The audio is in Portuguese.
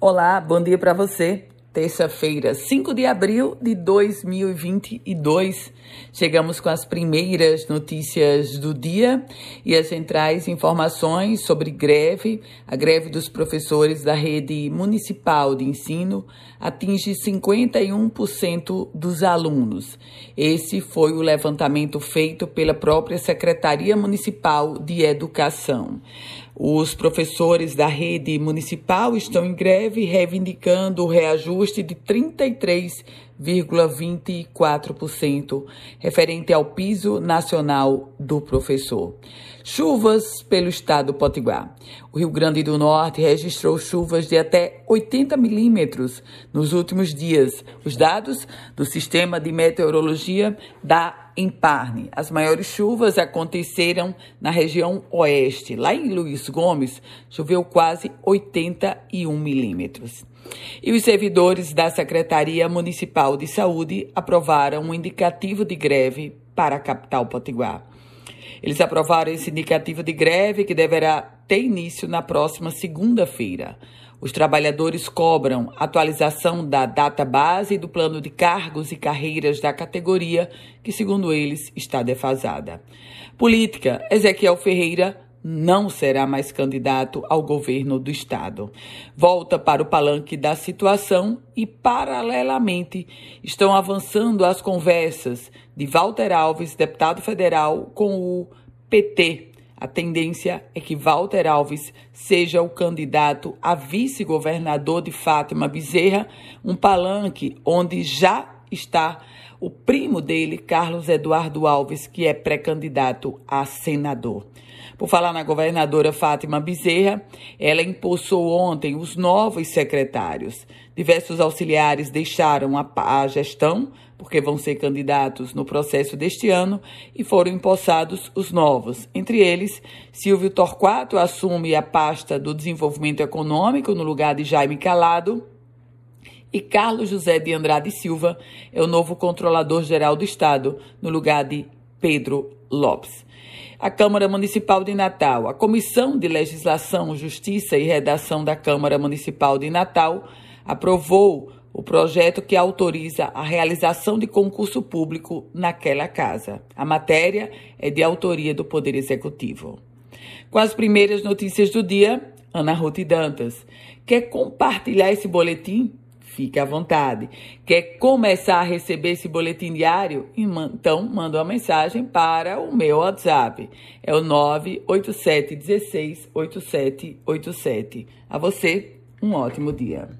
Olá, bom dia para você. Terça-feira, 5 de abril de 2022. Chegamos com as primeiras notícias do dia e as centrais informações sobre greve. A greve dos professores da rede municipal de ensino atinge 51% dos alunos. Esse foi o levantamento feito pela própria Secretaria Municipal de Educação. Os professores da rede municipal estão em greve reivindicando o reajuste de 33,24% referente ao piso nacional do professor. Chuvas pelo estado do Potiguar. O Rio Grande do Norte registrou chuvas de até 80 milímetros nos últimos dias. Os dados do Sistema de Meteorologia da em Parne. As maiores chuvas aconteceram na região oeste. Lá em Luiz Gomes, choveu quase 81 milímetros. E os servidores da Secretaria Municipal de Saúde aprovaram um indicativo de greve para a capital potiguar. Eles aprovaram esse indicativo de greve que deverá ter início na próxima segunda-feira. Os trabalhadores cobram atualização da data base do plano de cargos e carreiras da categoria, que, segundo eles, está defasada. Política: Ezequiel Ferreira não será mais candidato ao governo do estado. Volta para o palanque da situação e, paralelamente, estão avançando as conversas de Walter Alves, deputado federal, com o PT a tendência é que Walter Alves seja o candidato a vice-governador de Fátima Bezerra, um palanque onde já está o primo dele, Carlos Eduardo Alves, que é pré-candidato a senador. Por falar na governadora Fátima Bezerra, ela impulsou ontem os novos secretários. Diversos auxiliares deixaram a, a gestão, porque vão ser candidatos no processo deste ano, e foram empossados os novos. Entre eles, Silvio Torquato assume a pasta do desenvolvimento econômico no lugar de Jaime Calado. E Carlos José de Andrade Silva é o novo controlador-geral do Estado, no lugar de Pedro Lopes. A Câmara Municipal de Natal, a Comissão de Legislação, Justiça e Redação da Câmara Municipal de Natal aprovou o projeto que autoriza a realização de concurso público naquela casa. A matéria é de autoria do Poder Executivo. Com as primeiras notícias do dia, Ana Ruth Dantas. Quer compartilhar esse boletim? Fique à vontade. Quer começar a receber esse boletim diário? Então, manda uma mensagem para o meu WhatsApp. É o 987 16 8787. A você, um ótimo dia.